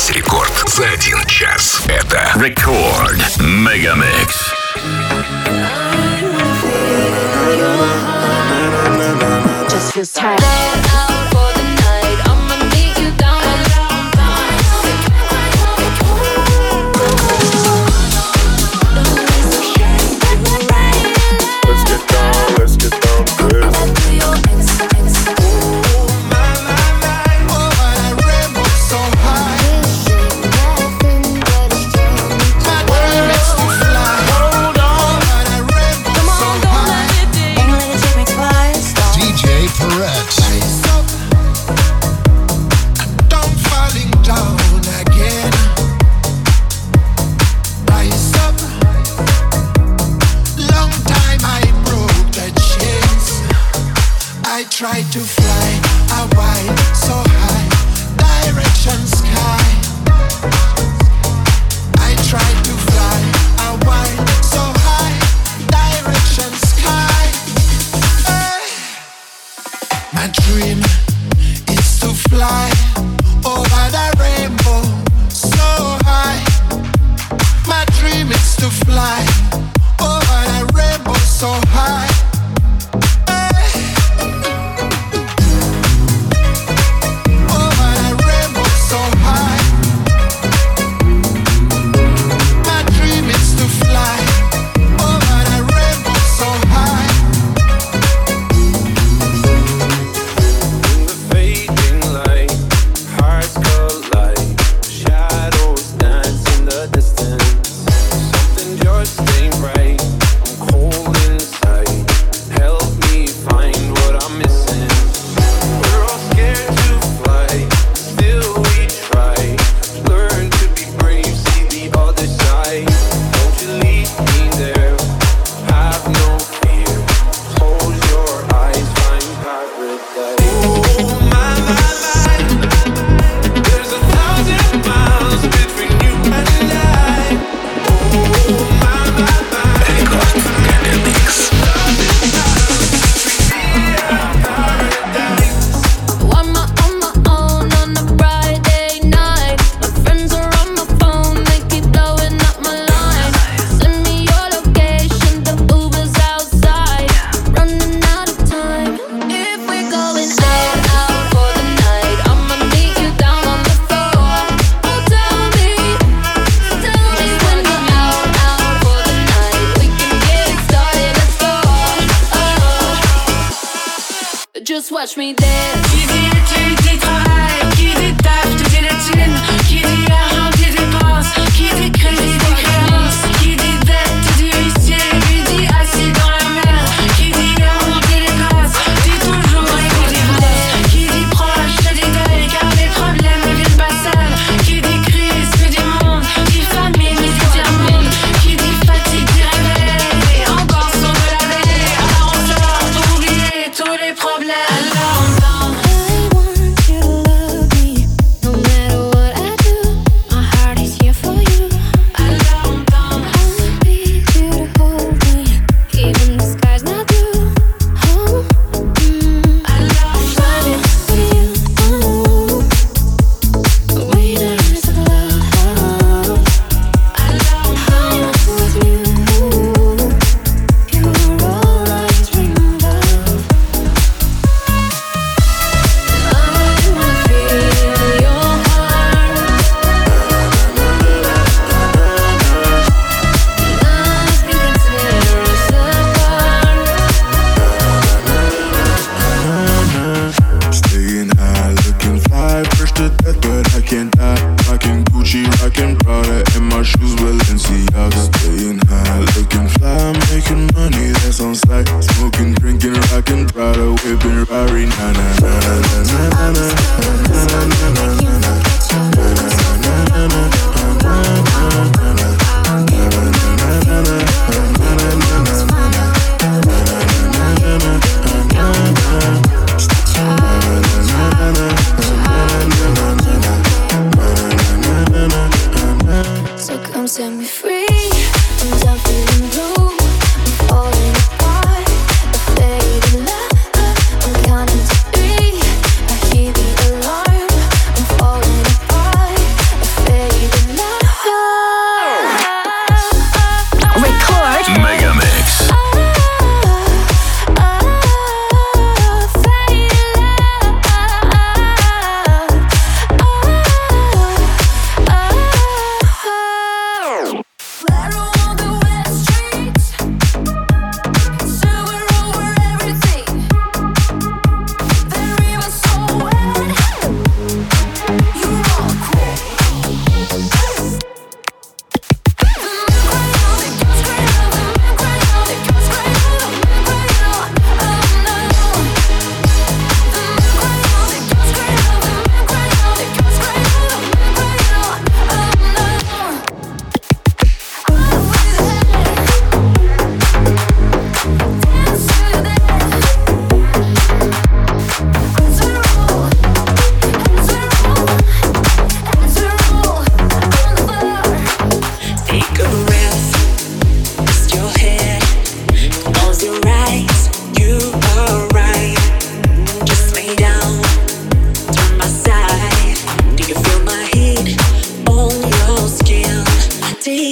Весь рекорд за один час. Это Рекорд Мегамикс. Just feels tired.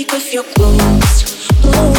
With your clothes. Blow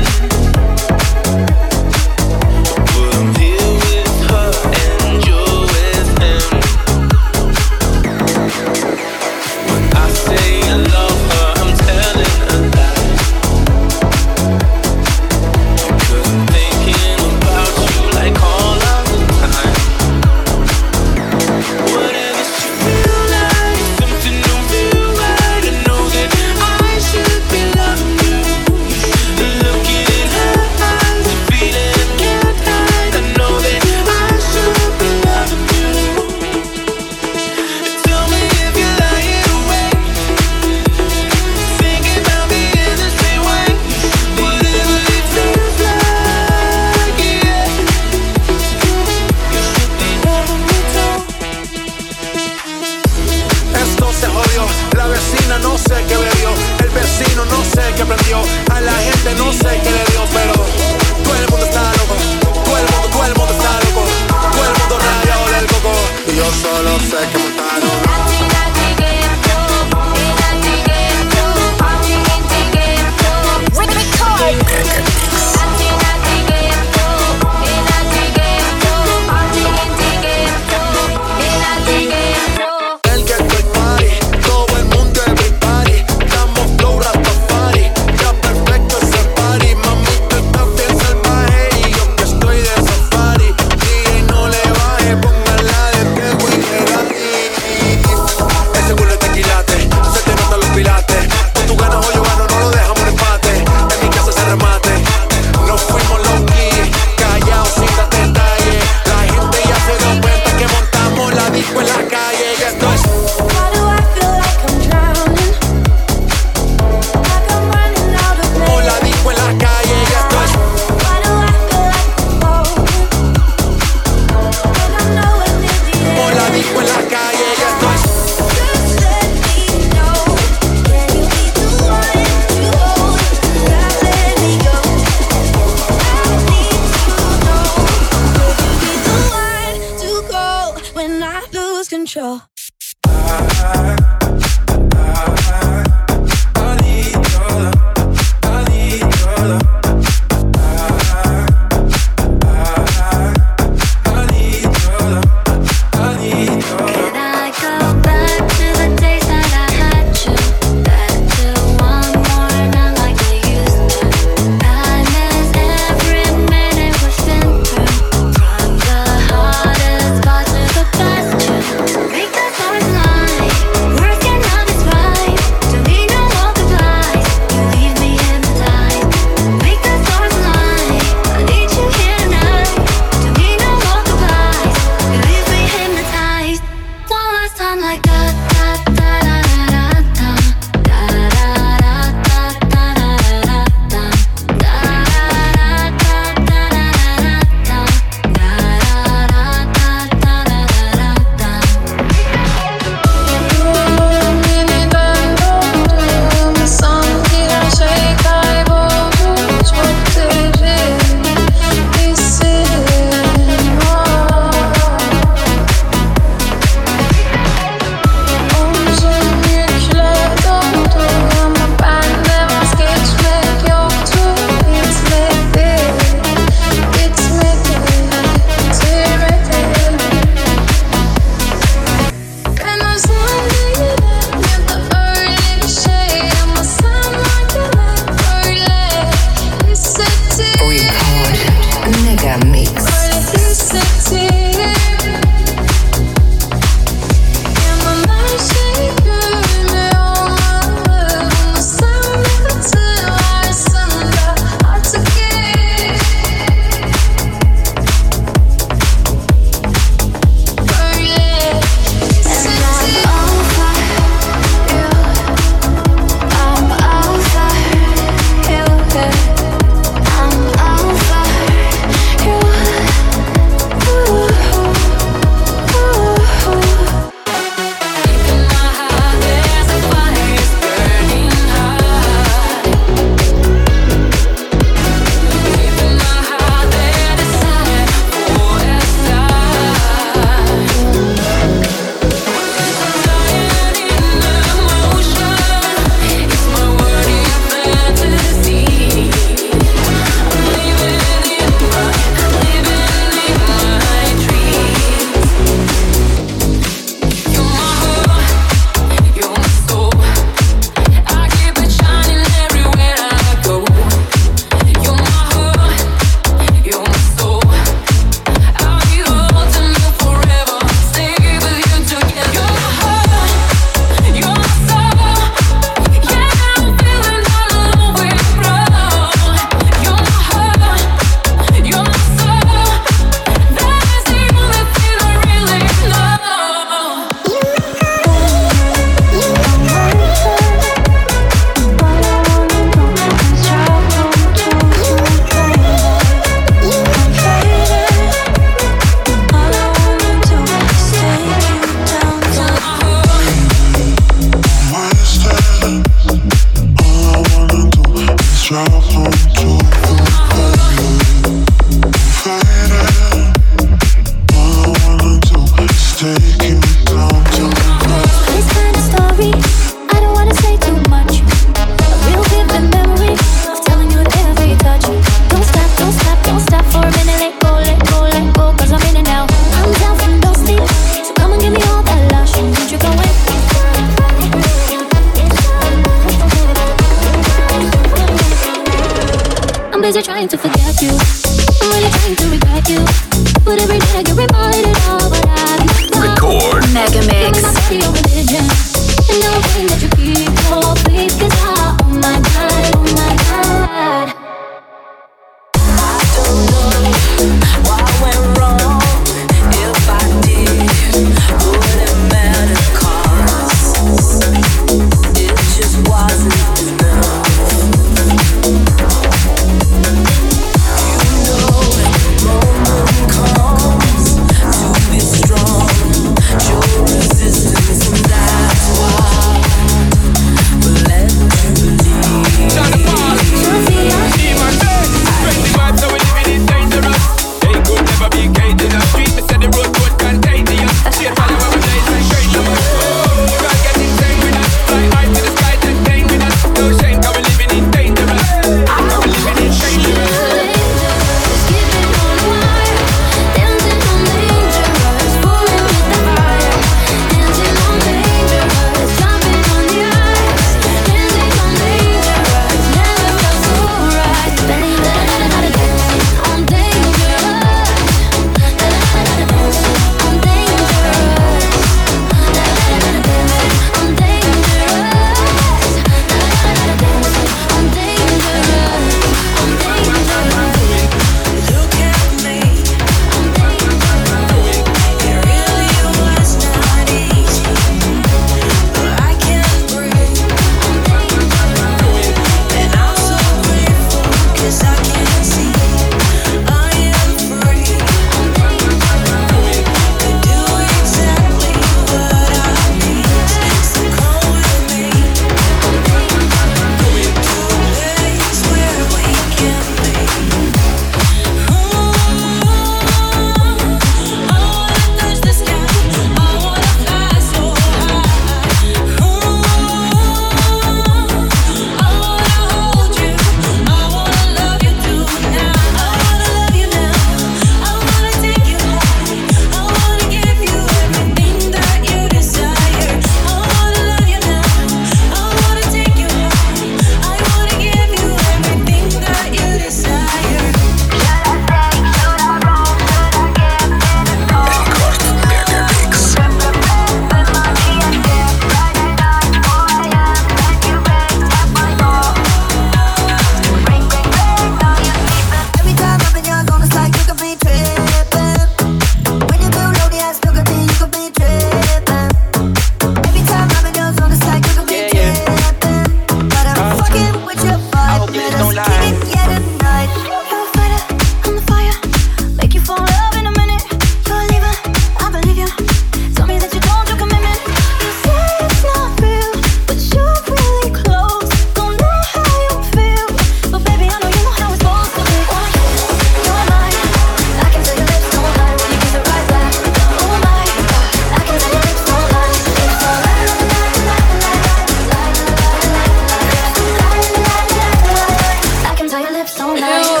live so nice.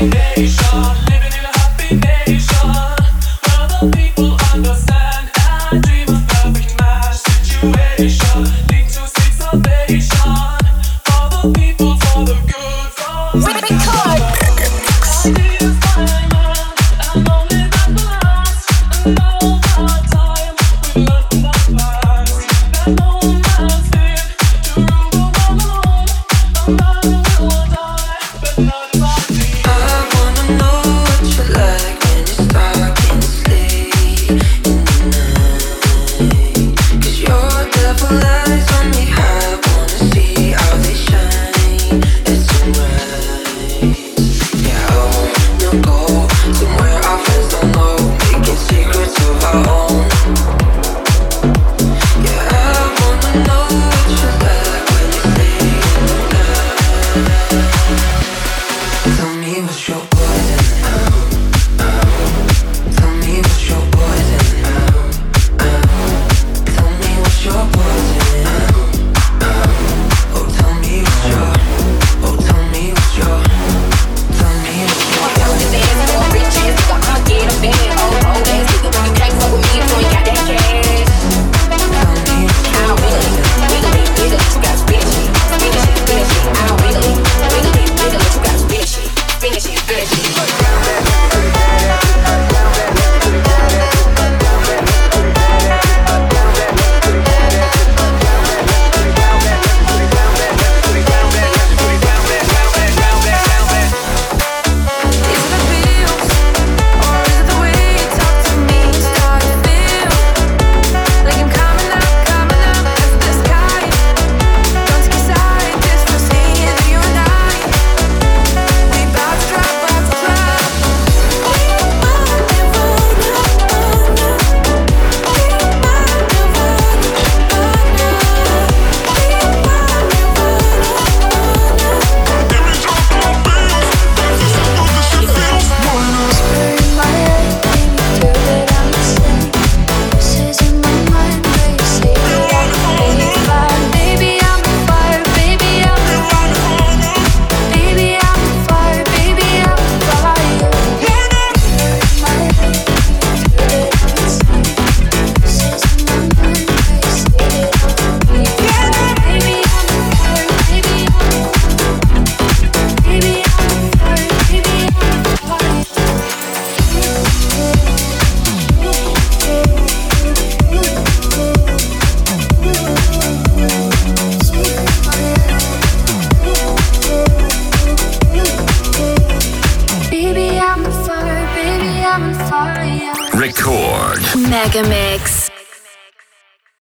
Nation.